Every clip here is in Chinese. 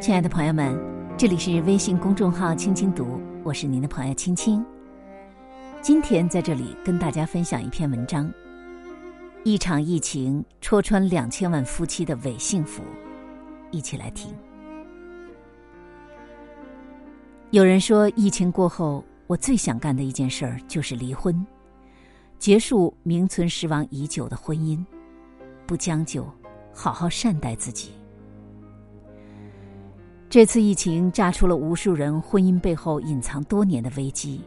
亲爱的朋友们，这里是微信公众号“青青读”，我是您的朋友青青。今天在这里跟大家分享一篇文章：一场疫情戳穿两千万夫妻的伪幸福，一起来听。有人说，疫情过后，我最想干的一件事儿就是离婚，结束名存实亡已久的婚姻，不将就，好好善待自己。这次疫情炸出了无数人婚姻背后隐藏多年的危机。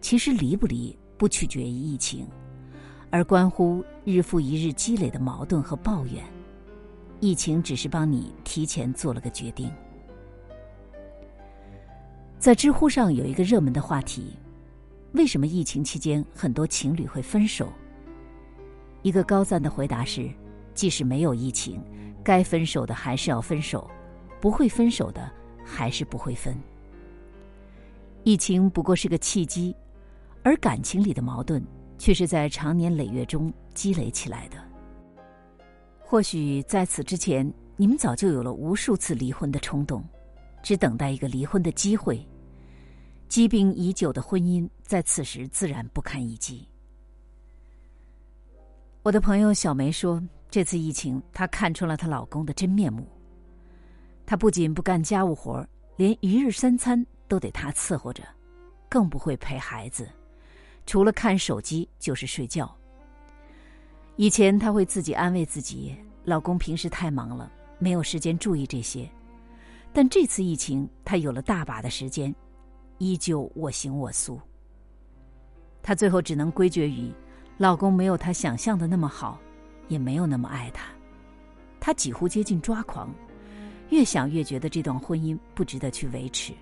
其实离不离不取决于疫情，而关乎日复一日积累的矛盾和抱怨。疫情只是帮你提前做了个决定。在知乎上有一个热门的话题：为什么疫情期间很多情侣会分手？一个高赞的回答是：即使没有疫情，该分手的还是要分手。不会分手的，还是不会分。疫情不过是个契机，而感情里的矛盾却是在长年累月中积累起来的。或许在此之前，你们早就有了无数次离婚的冲动，只等待一个离婚的机会。积病已久的婚姻在此时自然不堪一击。我的朋友小梅说，这次疫情，她看出了她老公的真面目。他不仅不干家务活儿连一日三餐都得他伺候着，更不会陪孩子，除了看手机就是睡觉。以前他会自己安慰自己，老公平时太忙了，没有时间注意这些。但这次疫情，他有了大把的时间，依旧我行我素。他最后只能归结于，老公没有他想象的那么好，也没有那么爱他，他几乎接近抓狂。越想越觉得这段婚姻不值得去维持。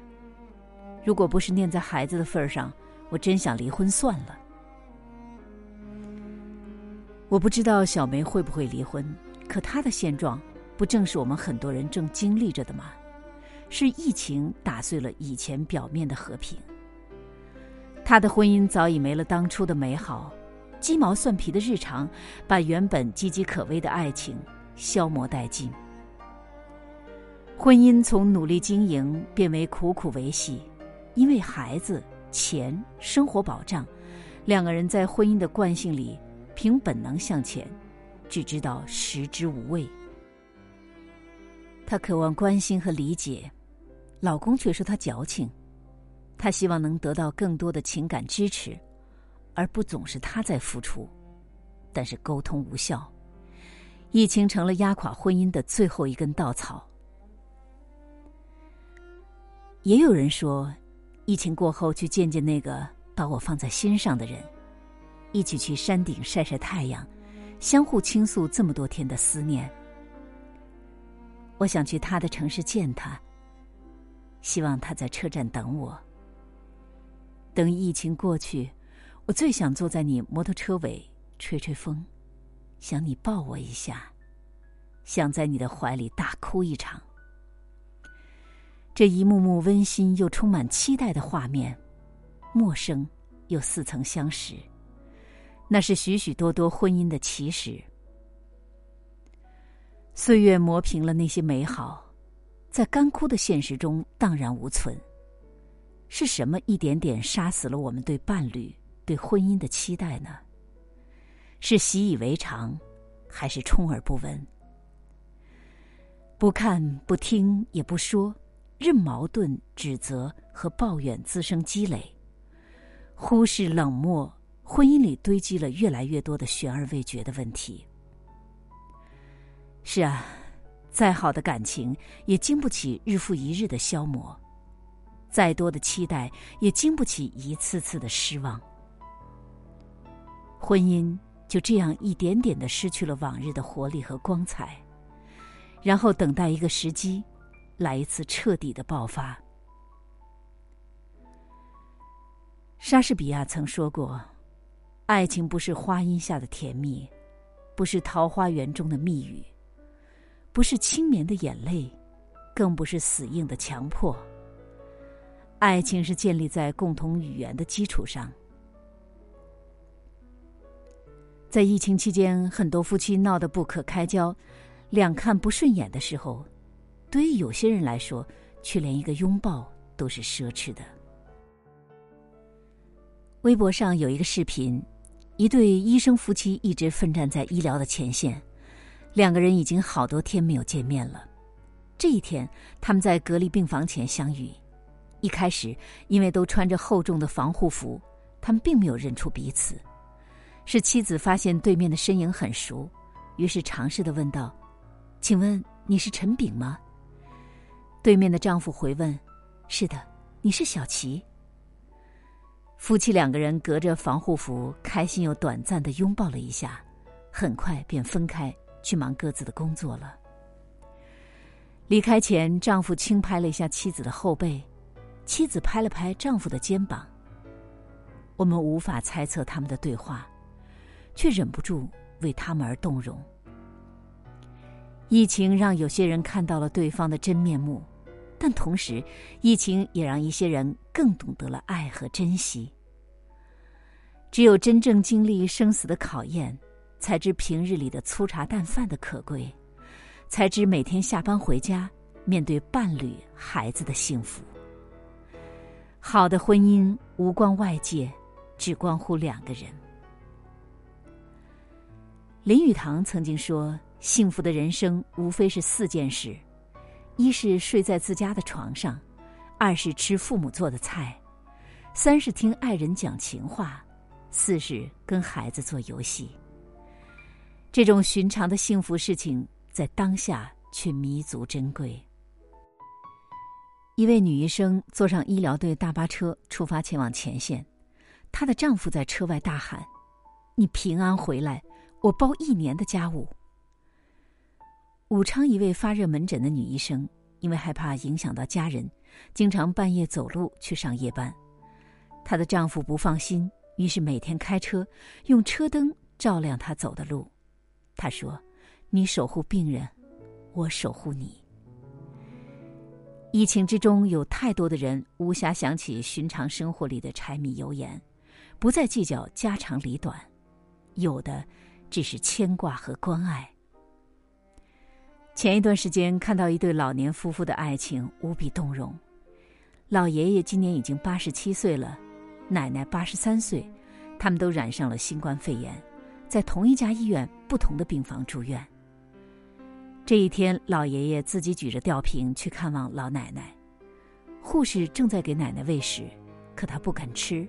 如果不是念在孩子的份儿上，我真想离婚算了。我不知道小梅会不会离婚，可她的现状不正是我们很多人正经历着的吗？是疫情打碎了以前表面的和平。她的婚姻早已没了当初的美好，鸡毛蒜皮的日常把原本岌岌可危的爱情消磨殆尽。婚姻从努力经营变为苦苦维系，因为孩子、钱、生活保障，两个人在婚姻的惯性里凭本能向前，只知道食之无味。她渴望关心和理解，老公却说她矫情。她希望能得到更多的情感支持，而不总是他在付出，但是沟通无效，疫情成了压垮婚姻的最后一根稻草。也有人说，疫情过后去见见那个把我放在心上的人，一起去山顶晒晒太阳，相互倾诉这么多天的思念。我想去他的城市见他，希望他在车站等我。等疫情过去，我最想坐在你摩托车尾吹吹风，想你抱我一下，想在你的怀里大哭一场。这一幕幕温馨又充满期待的画面，陌生又似曾相识，那是许许多多婚姻的起始。岁月磨平了那些美好，在干枯的现实中荡然无存。是什么一点点杀死了我们对伴侣、对婚姻的期待呢？是习以为常，还是充耳不闻？不看、不听、也不说。任矛盾、指责和抱怨滋生积累，忽视、冷漠，婚姻里堆积了越来越多的悬而未决的问题。是啊，再好的感情也经不起日复一日的消磨，再多的期待也经不起一次次的失望。婚姻就这样一点点的失去了往日的活力和光彩，然后等待一个时机。来一次彻底的爆发。莎士比亚曾说过：“爱情不是花荫下的甜蜜，不是桃花源中的蜜语，不是轻绵的眼泪，更不是死硬的强迫。爱情是建立在共同语言的基础上。”在疫情期间，很多夫妻闹得不可开交，两看不顺眼的时候。对于有些人来说，却连一个拥抱都是奢侈的。微博上有一个视频，一对医生夫妻一直奋战在医疗的前线，两个人已经好多天没有见面了。这一天，他们在隔离病房前相遇。一开始，因为都穿着厚重的防护服，他们并没有认出彼此。是妻子发现对面的身影很熟，于是尝试的问道：“请问你是陈炳吗？”对面的丈夫回问：“是的，你是小琪。”夫妻两个人隔着防护服，开心又短暂的拥抱了一下，很快便分开去忙各自的工作了。离开前，丈夫轻拍了一下妻子的后背，妻子拍了拍丈夫的肩膀。我们无法猜测他们的对话，却忍不住为他们而动容。疫情让有些人看到了对方的真面目。但同时，疫情也让一些人更懂得了爱和珍惜。只有真正经历生死的考验，才知平日里的粗茶淡饭的可贵，才知每天下班回家面对伴侣、孩子的幸福。好的婚姻无关外界，只关乎两个人。林语堂曾经说：“幸福的人生无非是四件事。”一是睡在自家的床上，二是吃父母做的菜，三是听爱人讲情话，四是跟孩子做游戏。这种寻常的幸福事情，在当下却弥足珍贵。一位女医生坐上医疗队大巴车出发前往前线，她的丈夫在车外大喊：“你平安回来，我包一年的家务。”武昌一位发热门诊的女医生，因为害怕影响到家人，经常半夜走路去上夜班。她的丈夫不放心，于是每天开车用车灯照亮她走的路。他说：“你守护病人，我守护你。”疫情之中，有太多的人无暇想起寻常生活里的柴米油盐，不再计较家长里短，有的只是牵挂和关爱。前一段时间看到一对老年夫妇的爱情无比动容，老爷爷今年已经八十七岁了，奶奶八十三岁，他们都染上了新冠肺炎，在同一家医院不同的病房住院。这一天，老爷爷自己举着吊瓶去看望老奶奶，护士正在给奶奶喂食，可他不肯吃，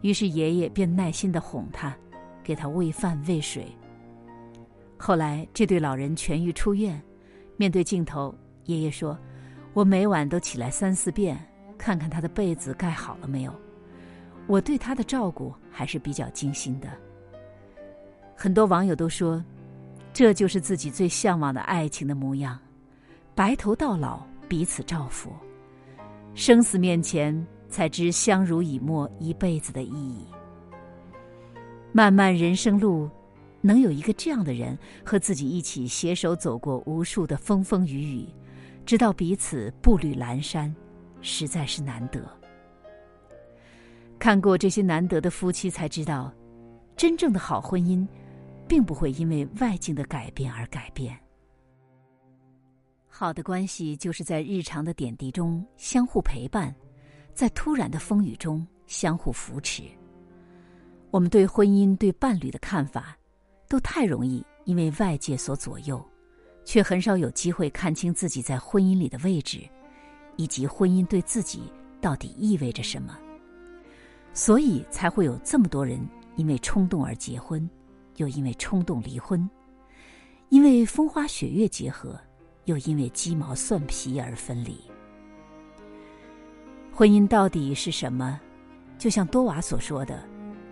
于是爷爷便耐心的哄他，给他喂饭喂水。后来这对老人痊愈出院。面对镜头，爷爷说：“我每晚都起来三四遍，看看他的被子盖好了没有。我对他的照顾还是比较精心的。”很多网友都说：“这就是自己最向往的爱情的模样，白头到老，彼此照拂，生死面前才知相濡以沫一辈子的意义。漫漫人生路。”能有一个这样的人和自己一起携手走过无数的风风雨雨，直到彼此步履阑珊，实在是难得。看过这些难得的夫妻，才知道，真正的好婚姻，并不会因为外境的改变而改变。好的关系就是在日常的点滴中相互陪伴，在突然的风雨中相互扶持。我们对婚姻、对伴侣的看法。都太容易因为外界所左右，却很少有机会看清自己在婚姻里的位置，以及婚姻对自己到底意味着什么。所以才会有这么多人因为冲动而结婚，又因为冲动离婚；因为风花雪月结合，又因为鸡毛蒜皮而分离。婚姻到底是什么？就像多娃所说的，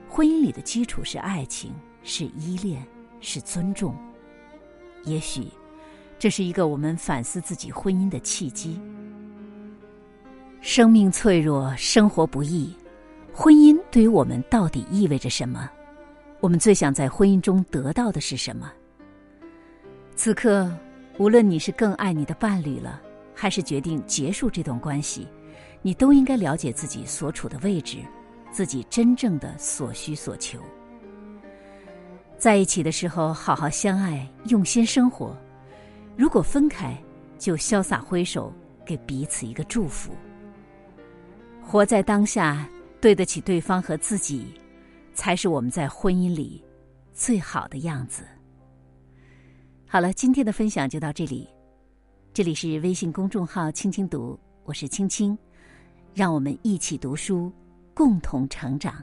婚姻里的基础是爱情。是依恋，是尊重。也许，这是一个我们反思自己婚姻的契机。生命脆弱，生活不易，婚姻对于我们到底意味着什么？我们最想在婚姻中得到的是什么？此刻，无论你是更爱你的伴侣了，还是决定结束这段关系，你都应该了解自己所处的位置，自己真正的所需所求。在一起的时候，好好相爱，用心生活；如果分开，就潇洒挥手，给彼此一个祝福。活在当下，对得起对方和自己，才是我们在婚姻里最好的样子。好了，今天的分享就到这里。这里是微信公众号“青青读”，我是青青，让我们一起读书，共同成长。